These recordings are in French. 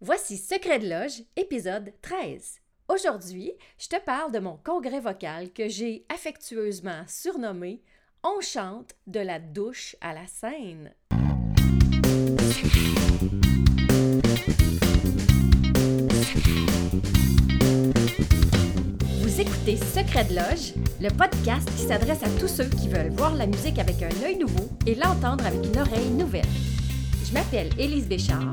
Voici Secret de Loge, épisode 13. Aujourd'hui, je te parle de mon congrès vocal que j'ai affectueusement surnommé On chante de la douche à la scène. Vous écoutez Secret de Loge, le podcast qui s'adresse à tous ceux qui veulent voir la musique avec un œil nouveau et l'entendre avec une oreille nouvelle. Je m'appelle Élise Béchard,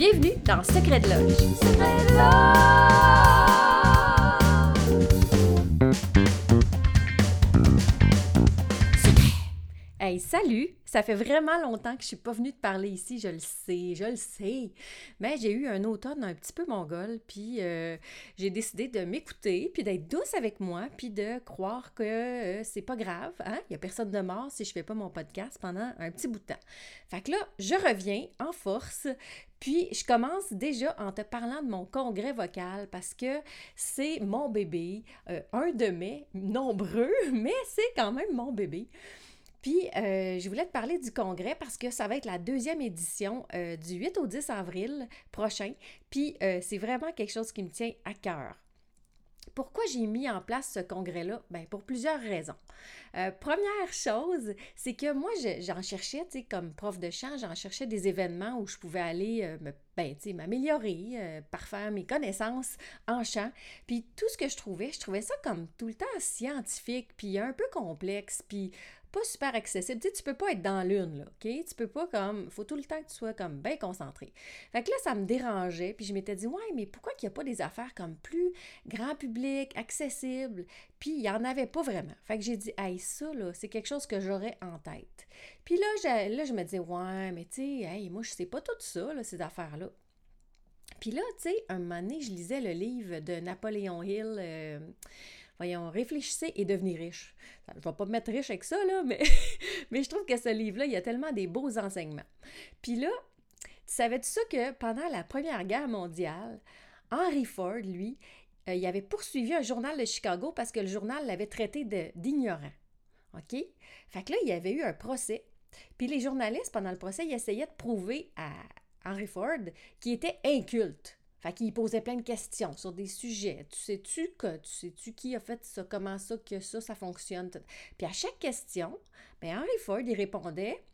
Bienvenue dans Secret de Loge. Secret de! Hey, salut! Ça fait vraiment longtemps que je suis pas venue te parler ici, je le sais, je le sais. Mais j'ai eu un automne un petit peu mongol, puis euh, j'ai décidé de m'écouter, puis d'être douce avec moi, puis de croire que euh, c'est pas grave, hein? Il y a personne de mort si je fais pas mon podcast pendant un petit bout de temps. Fait que là, je reviens en force, puis je commence déjà en te parlant de mon congrès vocal parce que c'est mon bébé, euh, un de mes nombreux, mais c'est quand même mon bébé. Puis, euh, je voulais te parler du congrès parce que ça va être la deuxième édition euh, du 8 au 10 avril prochain. Puis, c'est vraiment quelque chose qui me tient à cœur. Pourquoi j'ai mis en place ce congrès-là? Bien, pour plusieurs raisons. première chose, c'est que moi, j'en cherchais, tu sais, comme prof de chant, j'en cherchais des événements où je pouvais aller me, ben, m'améliorer, parfaire mes connaissances en chant. Puis tout ce que je trouvais, je trouvais ça comme tout le temps scientifique, puis un peu complexe, puis pas super accessible. Tu sais, tu peux pas être dans l'une, là, OK? Tu peux pas comme... faut tout le temps que tu sois comme bien concentré. Fait que là, ça me dérangeait, puis je m'étais dit, ouais, mais pourquoi qu'il n'y a pas des affaires comme plus grand public, accessible? Puis il n'y en avait pas vraiment. Fait que j'ai dit, hey, ça, là, c'est quelque chose que j'aurais en tête. Puis là, là, je me disais, ouais, mais tu sais, hey, moi, je sais pas tout ça, là, ces affaires-là. Puis là, tu sais, un moment donné, je lisais le livre de Napoléon Hill... Euh, voyons, réfléchissez et devenez riche. Je ne vais pas me mettre riche avec ça, là, mais, mais je trouve que ce livre-là, il y a tellement des beaux enseignements. Puis là, tu savais-tu ça que pendant la Première Guerre mondiale, Henry Ford, lui, euh, il avait poursuivi un journal de Chicago parce que le journal l'avait traité d'ignorant. OK? Fait que là, il y avait eu un procès. Puis les journalistes, pendant le procès, ils essayaient de prouver à Henry Ford qu'il était inculte. Fait qu'il posait plein de questions sur des sujets. Tu sais-tu que, tu sais-tu qui a fait ça, comment ça, que ça, ça fonctionne. Puis à chaque question, ben Henry Ford, il répondait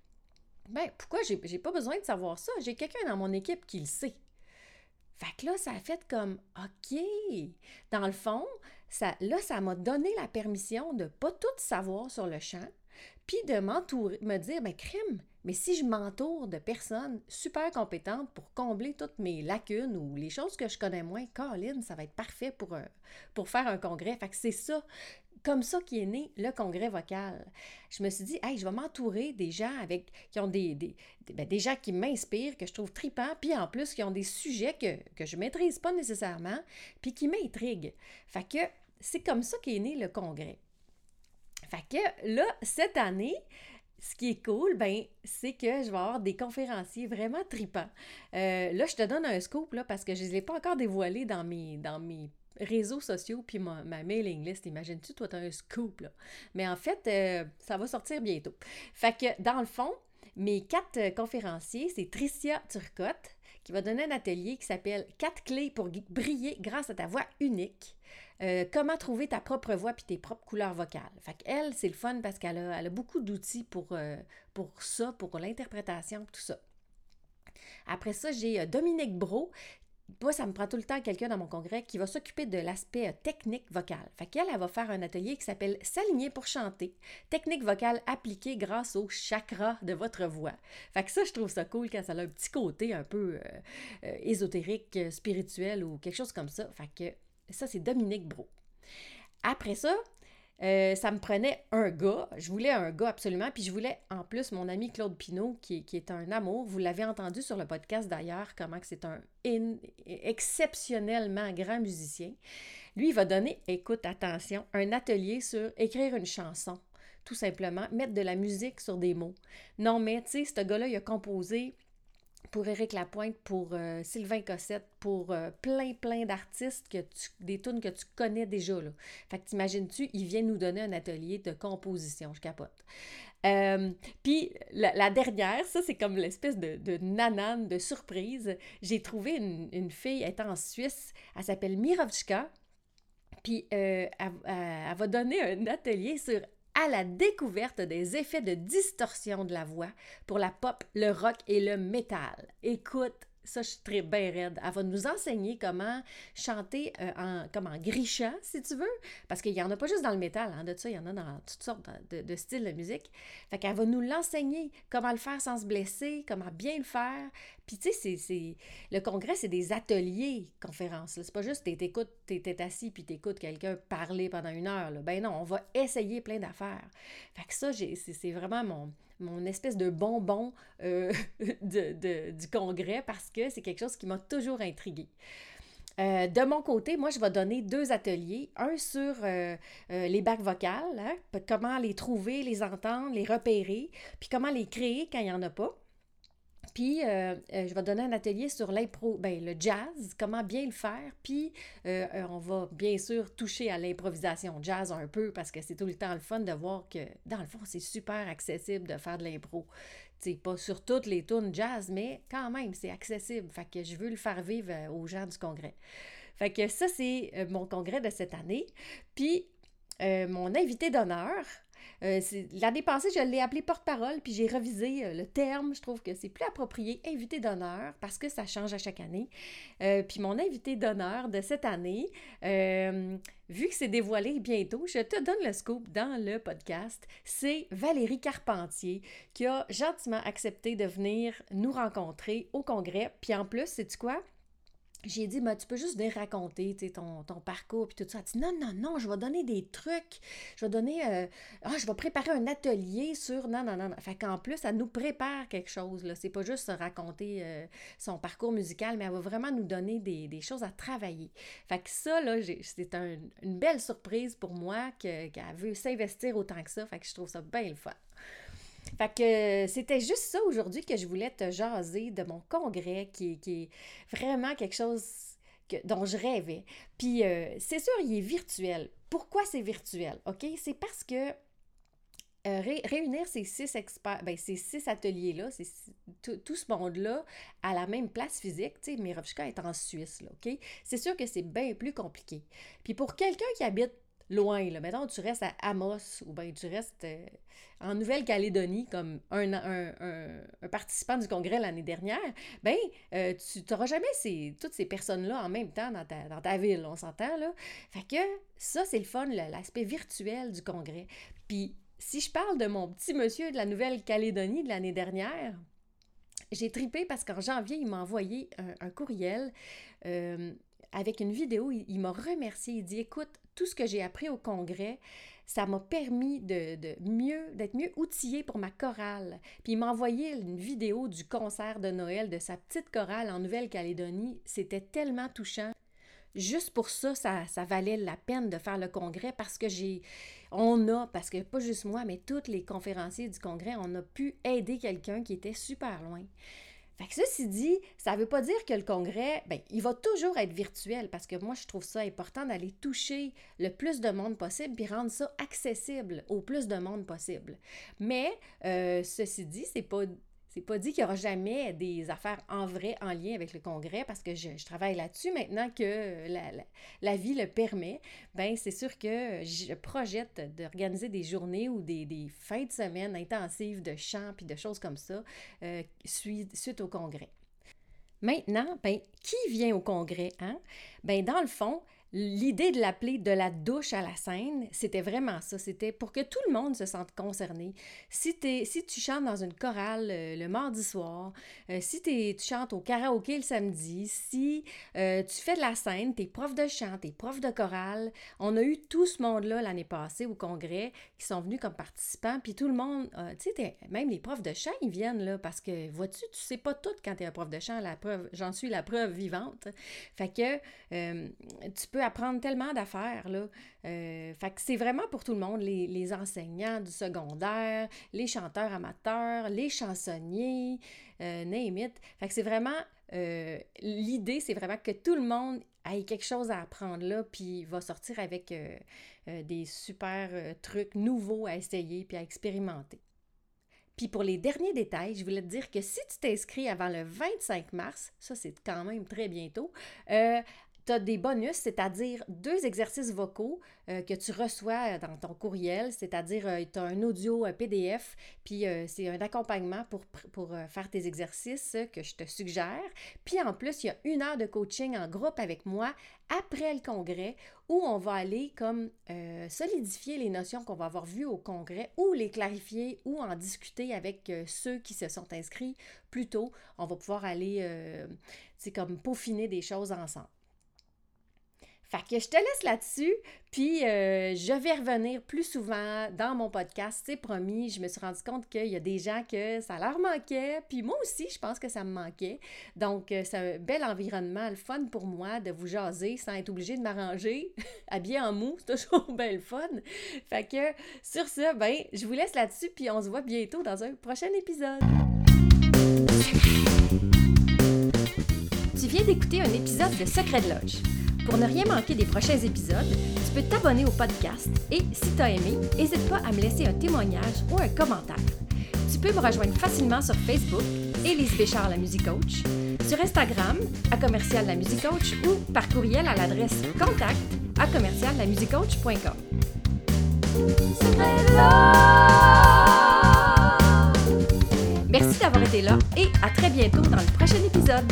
Ben, pourquoi j'ai, j'ai pas besoin de savoir ça? J'ai quelqu'un dans mon équipe qui le sait. Fait que là, ça a fait comme OK. Dans le fond, ça, là, ça m'a donné la permission de pas tout savoir sur le champ, puis de m'entourer, me dire, ben crime, mais si je m'entoure de personnes super compétentes pour combler toutes mes lacunes ou les choses que je connais moins, Colin, ça va être parfait pour, euh, pour faire un congrès. Fait que c'est ça, comme ça qui est né le congrès vocal. Je me suis dit, hey, je vais m'entourer des gens avec qui ont des, des, ben, des gens qui m'inspirent, que je trouve tripants, puis en plus qui ont des sujets que, que je ne maîtrise pas nécessairement, puis qui m'intriguent. Fait que c'est comme ça qu'est né le congrès. Fait que là, cette année, ce qui est cool, ben, c'est que je vais avoir des conférenciers vraiment tripants. Euh, là, je te donne un scoop parce que je ne les ai pas encore dévoilés dans mes, réseaux sociaux puis ma, mailing list. Imagines-tu, toi, tu as un scoop. Là. Mais en fait, euh, ça va sortir bientôt. Fait que dans le fond, mes quatre conférenciers, c'est Tricia Turcotte qui va donner un atelier qui s'appelle Quatre clés pour briller grâce à ta voix unique. Euh, comment trouver ta propre voix puis tes propres couleurs vocales. Fait qu'elle, c'est le fun parce qu'elle a, elle a beaucoup d'outils pour, euh, pour ça, pour l'interprétation, tout ça. Après ça, j'ai euh, Dominique Bro. Moi, ça me prend tout le temps quelqu'un dans mon congrès qui va s'occuper de l'aspect technique vocal. Fait qu'elle, elle va faire un atelier qui s'appelle S'aligner pour chanter. Technique vocale appliquée grâce au chakra de votre voix. Fait que ça, je trouve ça cool quand ça a un petit côté un peu ésotérique, spirituel ou quelque chose comme ça. Fait que ça, c'est Dominique Bro. Après ça, euh, ça me prenait un gars. Je voulais un gars absolument. Puis je voulais en plus mon ami Claude Pinault, qui, qui est un amour. Vous l'avez entendu sur le podcast d'ailleurs, comment c'est un exceptionnellement grand musicien. Lui, il va donner, écoute, attention, un atelier sur écrire une chanson. Tout simplement, mettre de la musique sur des mots. Non, mais tu sais, ce gars-là, il a composé pour Éric Lapointe, pour euh, Sylvain Cossette, pour euh, plein, plein d'artistes, que des tunes que tu connais déjà. Là. Fait que t'imagines-tu, il vient nous donner un atelier de composition, je capote. Euh, puis la, dernière, ça c'est comme l'espèce de, nanane, de surprise. J'ai trouvé une, une, fille, elle est en Suisse, elle s'appelle Mirovchka, puis elle va donner un atelier sur à la découverte des effets de distorsion de la voix pour la pop, le rock et le métal. Écoute, ça, je suis très bien raide. Elle va nous enseigner comment chanter euh, en, comme en grichant, si tu veux. Parce qu'il n'y en a pas juste dans le métal, hein, de ça, il y en a dans toutes sortes de, styles de musique. Fait qu'elle va nous l'enseigner, comment le faire sans se blesser, comment bien le faire. Puis, tu sais, le congrès, c'est des ateliers, conférences. C'est pas juste t'écoutes, t'es assis puis t'écoutes quelqu'un parler pendant une heure. Ben non, on va essayer plein d'affaires. Fait que ça, c'est vraiment mon, mon espèce de bonbon euh, du congrès parce que c'est quelque chose qui m'a toujours intriguée. Euh, de mon côté, moi, je vais donner deux ateliers. Un sur euh, les bacs vocales, hein, comment les trouver, les entendre, les repérer, puis comment les créer quand il n'y en a pas. Puis, euh, euh, je vais donner un atelier sur l'impro, ben, le jazz, comment bien le faire. Puis, euh, on va bien sûr toucher à l'improvisation jazz un peu parce que c'est tout le temps le fun de voir que, dans le fond, c'est super accessible de faire de l'impro. sais, pas sur toutes les tunes jazz, mais quand même, c'est accessible. Fait que je veux le faire vivre aux gens du congrès. Fait que ça, c'est mon congrès de cette année. Puis, mon invité d'honneur, euh, l'année passée, je l'ai appelé porte-parole, puis j'ai revisé euh, le terme. Je trouve que c'est plus approprié, invité d'honneur, parce que ça change à chaque année. Euh, puis mon invité d'honneur de cette année, vu que c'est dévoilé bientôt, je te donne le scoop dans le podcast. C'est Valérie Carpentier qui a gentiment accepté de venir nous rencontrer au congrès. Puis en plus, c'est quoi? J'ai dit, tu peux juste venir raconter ton, ton parcours, puis tout ça. Elle dit, non, non, non, je vais donner des trucs. Je vais donner, euh, ah, je vais préparer un atelier sur, non, non, non. Fait qu'en plus, elle nous prépare quelque chose, là. C'est pas juste raconter euh, son parcours musical, mais elle va vraiment nous donner des, choses à travailler. Fait que ça, là, c'est une belle surprise pour moi qu'elle veut s'investir autant que ça. Fait que je trouve ça bien le fun. Fait que c'était juste ça aujourd'hui que je voulais te jaser de mon congrès qui, est vraiment quelque chose dont je rêvais. Puis euh, c'est sûr, il est virtuel. Pourquoi c'est virtuel? C'est parce que euh, réunir ces six experts, ben, ces six ateliers-là, tout, ce monde-là à la même place physique, tu sais, Mirovchka est en Suisse, là, OK? C'est sûr que c'est bien plus compliqué. Puis pour quelqu'un qui habite loin. Là. Mettons, tu restes à Amos ou bien tu restes euh, en Nouvelle-Calédonie comme un, un, participant du congrès l'année dernière, ben euh, tu n'auras jamais ces, toutes ces personnes-là en même temps dans ta, dans ta ville, on s'entend là. Fait que ça, c'est le fun, l'aspect virtuel du congrès. Puis si je parle de mon petit monsieur de la Nouvelle-Calédonie de l'année dernière, j'ai tripé parce qu'en janvier, il m'a envoyé un, courriel. Euh, avec une vidéo, il, m'a remercié. Il dit Écoute, tout ce que j'ai appris au congrès, ça m'a permis de, mieux, d'être mieux outillé pour ma chorale. Puis il m'a envoyé une vidéo du concert de Noël de sa petite chorale en Nouvelle-Calédonie. C'était tellement touchant. Juste pour ça, ça, ça, valait la peine de faire le congrès parce que j'ai, on a, parce que pas juste moi, mais tous les conférenciers du congrès, on a pu aider quelqu'un qui était super loin. Fait que ceci dit, ça ne veut pas dire que le congrès, ben, il va toujours être virtuel parce que moi, je trouve ça important d'aller toucher le plus de monde possible puis rendre ça accessible au plus de monde possible. Mais, euh, ceci dit, c'est pas c'est pas dit qu'il n'y aura jamais des affaires en vrai en lien avec le congrès parce que je, travaille là-dessus maintenant que la, vie le permet. Ben c'est sûr que je projette d'organiser des journées ou des, fins de semaine intensives de chant puis de choses comme ça euh, suite, au congrès. Maintenant, ben, qui vient au congrès? Hein? Ben, dans le fond, l'idée de l'appeler de la douche à la scène, c'était vraiment ça. C'était pour que tout le monde se sente concerné. Si, es, si tu chantes dans une chorale euh, le mardi soir, euh, si tu chantes au karaoké le samedi, si euh, tu fais de la scène, t'es prof de chant, t'es prof de chorale, on a eu tout ce monde-là l'année passée au congrès qui sont venus comme participants, puis tout le monde, tu sais, même les profs de chant, ils viennent là parce que, vois-tu, tu sais pas tout quand tu es un prof de chant, la preuve, j'en suis la preuve vivante. Fait que tu peux apprendre tellement d'affaires, là. Euh, fait que c'est vraiment pour tout le monde, les, enseignants du secondaire, les chanteurs amateurs, les chansonniers, euh, name it. Fait que c'est vraiment, euh, l'idée, c'est vraiment que tout le monde ait quelque chose à apprendre là, puis va sortir avec des super trucs nouveaux à essayer puis à expérimenter. Puis pour les derniers détails, je voulais te dire que si tu t'inscris avant le 25 mars, ça c'est quand même très bientôt, euh, tu as des bonus, c'est-à-dire deux exercices vocaux euh, que tu reçois dans ton courriel, c'est-à-dire euh, tu as un audio PDF, puis euh, c'est un accompagnement pour, pour faire tes exercices que je te suggère. Puis en plus, il y a une heure de coaching en groupe avec moi après le congrès où on va aller comme solidifier les notions qu'on va avoir vues au congrès ou les clarifier ou en discuter avec ceux qui se sont inscrits plus tôt. On va pouvoir aller, c'est comme peaufiner des choses ensemble. Fait que je te laisse là-dessus, puis euh, je vais revenir plus souvent dans mon podcast, c'est promis. Je me suis rendu compte qu'il y a des gens que ça leur manquait, puis moi aussi, je pense que ça me manquait. Donc, euh, c'est un bel environnement, le fun pour moi de vous jaser sans être obligé de m'arranger, habillé en mou, c'est toujours bel fun. Fait que sur ça, ben, je vous laisse là-dessus, puis on se voit bientôt dans un prochain épisode. Tu viens d'écouter un épisode de Secret de Lodge. Pour ne rien manquer des prochains épisodes, tu peux t'abonner au podcast et, si tu as aimé, n'hésite pas à me laisser un témoignage ou un commentaire. Tu peux me rejoindre facilement sur Facebook, Élise Béchard, la musique coach, sur Instagram, à commercial la musique coach ou par courriel à l'adresse contact à commercial la Merci d'avoir été là et à très bientôt dans le prochain épisode.